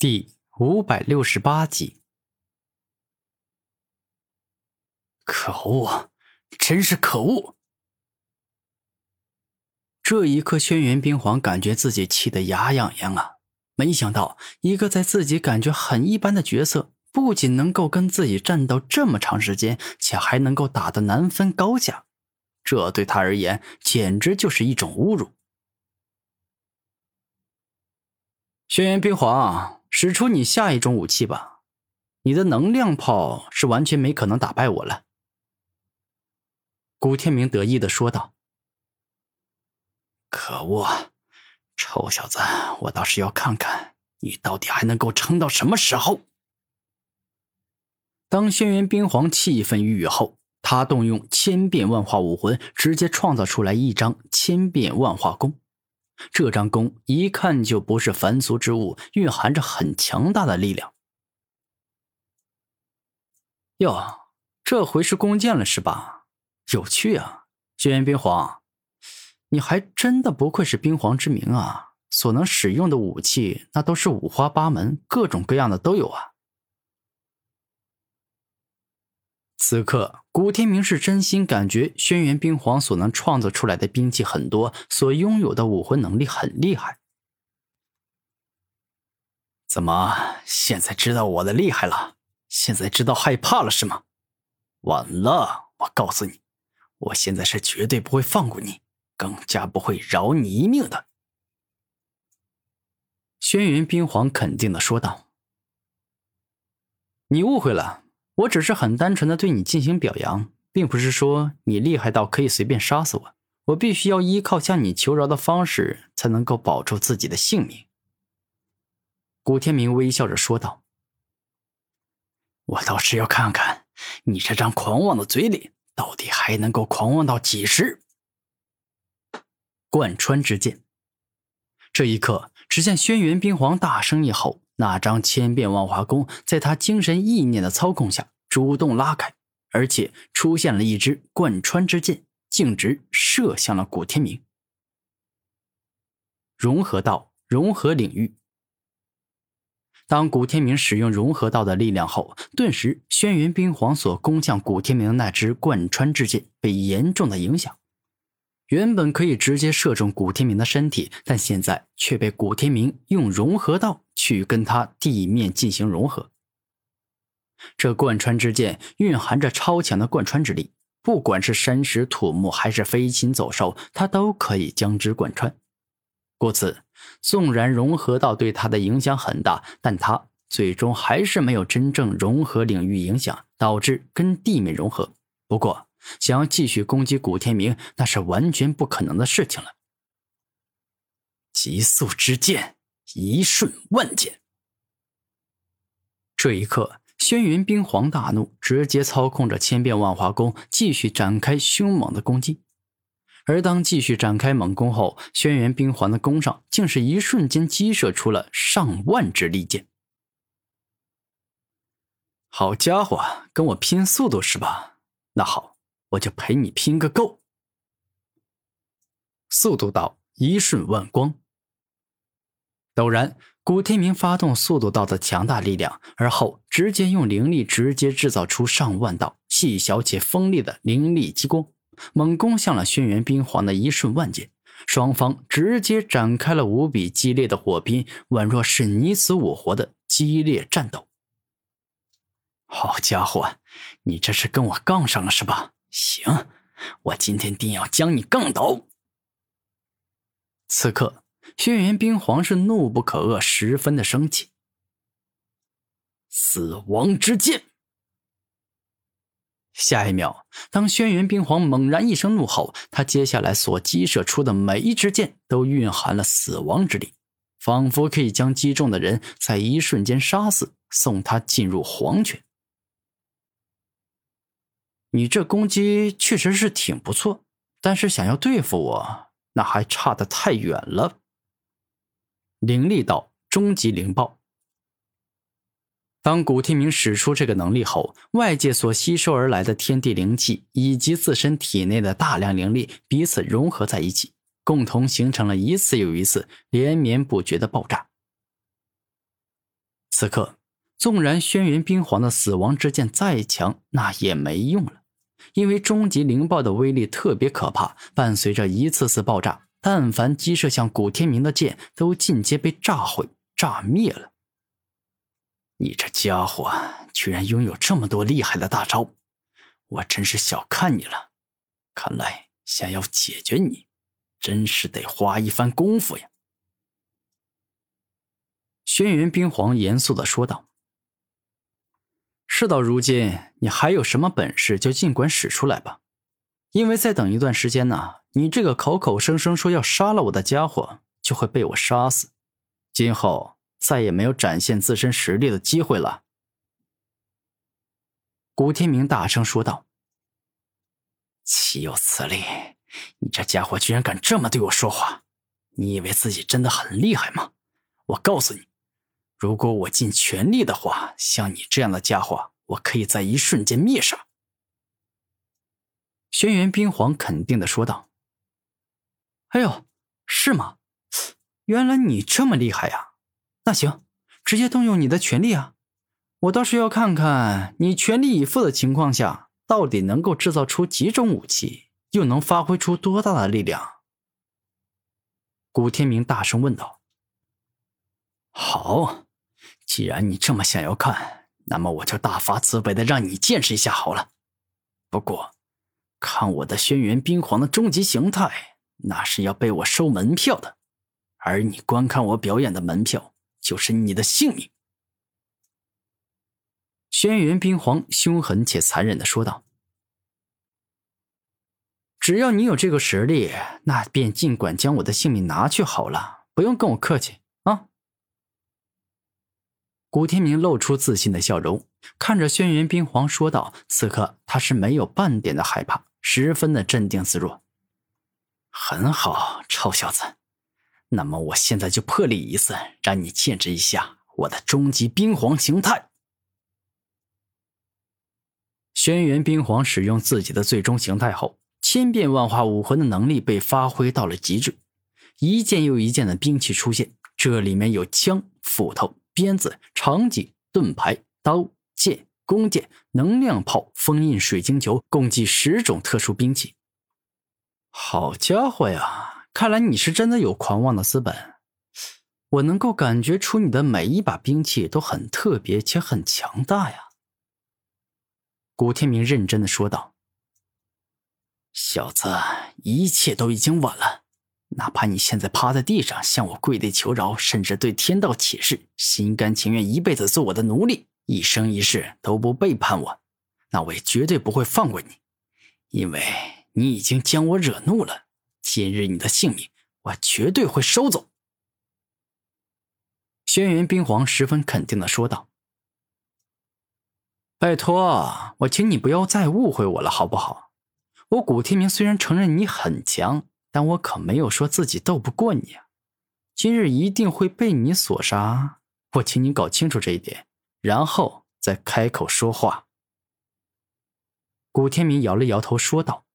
第五百六十八集。可恶，真是可恶！这一刻，轩辕冰皇感觉自己气得牙痒痒啊！没想到，一个在自己感觉很一般的角色，不仅能够跟自己战斗这么长时间，且还能够打得难分高下，这对他而言简直就是一种侮辱。轩辕冰皇。使出你下一种武器吧，你的能量炮是完全没可能打败我了。”古天明得意的说道。“可恶，臭小子，我倒是要看看你到底还能够撑到什么时候！”当轩辕冰皇气愤欲后，他动用千变万化武魂，直接创造出来一张千变万化弓。这张弓一看就不是凡俗之物，蕴含着很强大的力量。哟，这回是弓箭了是吧？有趣啊，轩辕冰皇，你还真的不愧是冰皇之名啊！所能使用的武器那都是五花八门，各种各样的都有啊。此刻，古天明是真心感觉轩辕冰皇所能创造出来的兵器很多，所拥有的武魂能力很厉害。怎么，现在知道我的厉害了？现在知道害怕了是吗？晚了，我告诉你，我现在是绝对不会放过你，更加不会饶你一命的。”轩辕冰皇肯定的说道。“你误会了。”我只是很单纯的对你进行表扬，并不是说你厉害到可以随便杀死我。我必须要依靠向你求饶的方式，才能够保住自己的性命。”古天明微笑着说道。“我倒是要看看你这张狂妄的嘴脸，到底还能够狂妄到几时？”贯穿之剑。这一刻，只见轩辕冰皇大声一吼。那张千变万化弓在他精神意念的操控下主动拉开，而且出现了一支贯穿之箭，径直射向了古天明。融合道，融合领域。当古天明使用融合道的力量后，顿时轩辕冰皇所攻向古天明的那支贯穿之箭被严重的影响。原本可以直接射中古天明的身体，但现在却被古天明用融合道。去跟他地面进行融合。这贯穿之剑蕴含着超强的贯穿之力，不管是山石土木还是飞禽走兽，它都可以将之贯穿。故此，纵然融合道对他的影响很大，但他最终还是没有真正融合领域影响，导致跟地面融合。不过，想要继续攻击古天明，那是完全不可能的事情了。极速之剑。一瞬万剑。这一刻，轩辕冰皇大怒，直接操控着千变万化弓继续展开凶猛的攻击。而当继续展开猛攻后，轩辕冰皇的弓上竟是一瞬间激射出了上万支利箭。好家伙，跟我拼速度是吧？那好，我就陪你拼个够。速度到一瞬万光。陡然，古天明发动速度道的强大力量，而后直接用灵力直接制造出上万道细小且锋利的灵力激光，猛攻向了轩辕冰皇的一瞬万剑。双方直接展开了无比激烈的火拼，宛若是你死我活的激烈战斗。好家伙，你这是跟我杠上了是吧？行，我今天定要将你杠倒。此刻。轩辕冰皇是怒不可遏，十分的生气。死亡之剑。下一秒，当轩辕冰皇猛然一声怒吼，他接下来所击射出的每一支箭都蕴含了死亡之力，仿佛可以将击中的人在一瞬间杀死，送他进入黄泉。你这攻击确实是挺不错，但是想要对付我，那还差得太远了。灵力道终极灵爆。当古天明使出这个能力后，外界所吸收而来的天地灵气以及自身体内的大量灵力彼此融合在一起，共同形成了一次又一次连绵不绝的爆炸。此刻，纵然轩辕冰皇的死亡之剑再强，那也没用了，因为终极灵爆的威力特别可怕，伴随着一次次爆炸，但凡击射向古天明的剑，都尽皆被炸毁、炸灭了。你这家伙居然拥有这么多厉害的大招，我真是小看你了。看来想要解决你，真是得花一番功夫呀。轩辕冰皇严肃的说道：“事到如今，你还有什么本事就尽管使出来吧。因为再等一段时间呢，你这个口口声声说要杀了我的家伙就会被我杀死，今后再也没有展现自身实力的机会了。”古天明大声说道：“岂有此理！你这家伙居然敢这么对我说话！你以为自己真的很厉害吗？我告诉你。”如果我尽全力的话，像你这样的家伙，我可以在一瞬间灭杀。”轩辕冰皇肯定的说道。“哎呦，是吗？原来你这么厉害呀！那行，直接动用你的全力啊！我倒是要看看你全力以赴的情况下，到底能够制造出几种武器，又能发挥出多大的力量。”古天明大声问道。“好。”既然你这么想要看，那么我就大发慈悲的让你见识一下好了。不过，看我的轩辕冰皇的终极形态，那是要被我收门票的，而你观看我表演的门票，就是你的性命。”轩辕冰皇凶狠且残忍的说道。“只要你有这个实力，那便尽管将我的性命拿去好了，不用跟我客气啊。”古天明露出自信的笑容，看着轩辕冰皇说道：“此刻他是没有半点的害怕，十分的镇定自若。很好，臭小子，那么我现在就破例一次，让你见识一下我的终极冰皇形态。”轩辕冰皇使用自己的最终形态后，千变万化武魂的能力被发挥到了极致，一件又一件的兵器出现，这里面有枪、斧头。鞭子、长戟、盾牌、刀剑、弓箭、能量炮、封印水晶球，共计十种特殊兵器。好家伙呀！看来你是真的有狂妄的资本。我能够感觉出你的每一把兵器都很特别且很强大呀。”古天明认真的说道。“小子，一切都已经晚了。”哪怕你现在趴在地上向我跪地求饶，甚至对天道起誓，心甘情愿一辈子做我的奴隶，一生一世都不背叛我，那我也绝对不会放过你，因为你已经将我惹怒了。今日你的性命，我绝对会收走。”轩辕冰皇十分肯定的说道。“拜托，我请你不要再误会我了，好不好？我古天明虽然承认你很强。”但我可没有说自己斗不过你啊！今日一定会被你所杀，我请你搞清楚这一点，然后再开口说话。”古天明摇了摇头说道。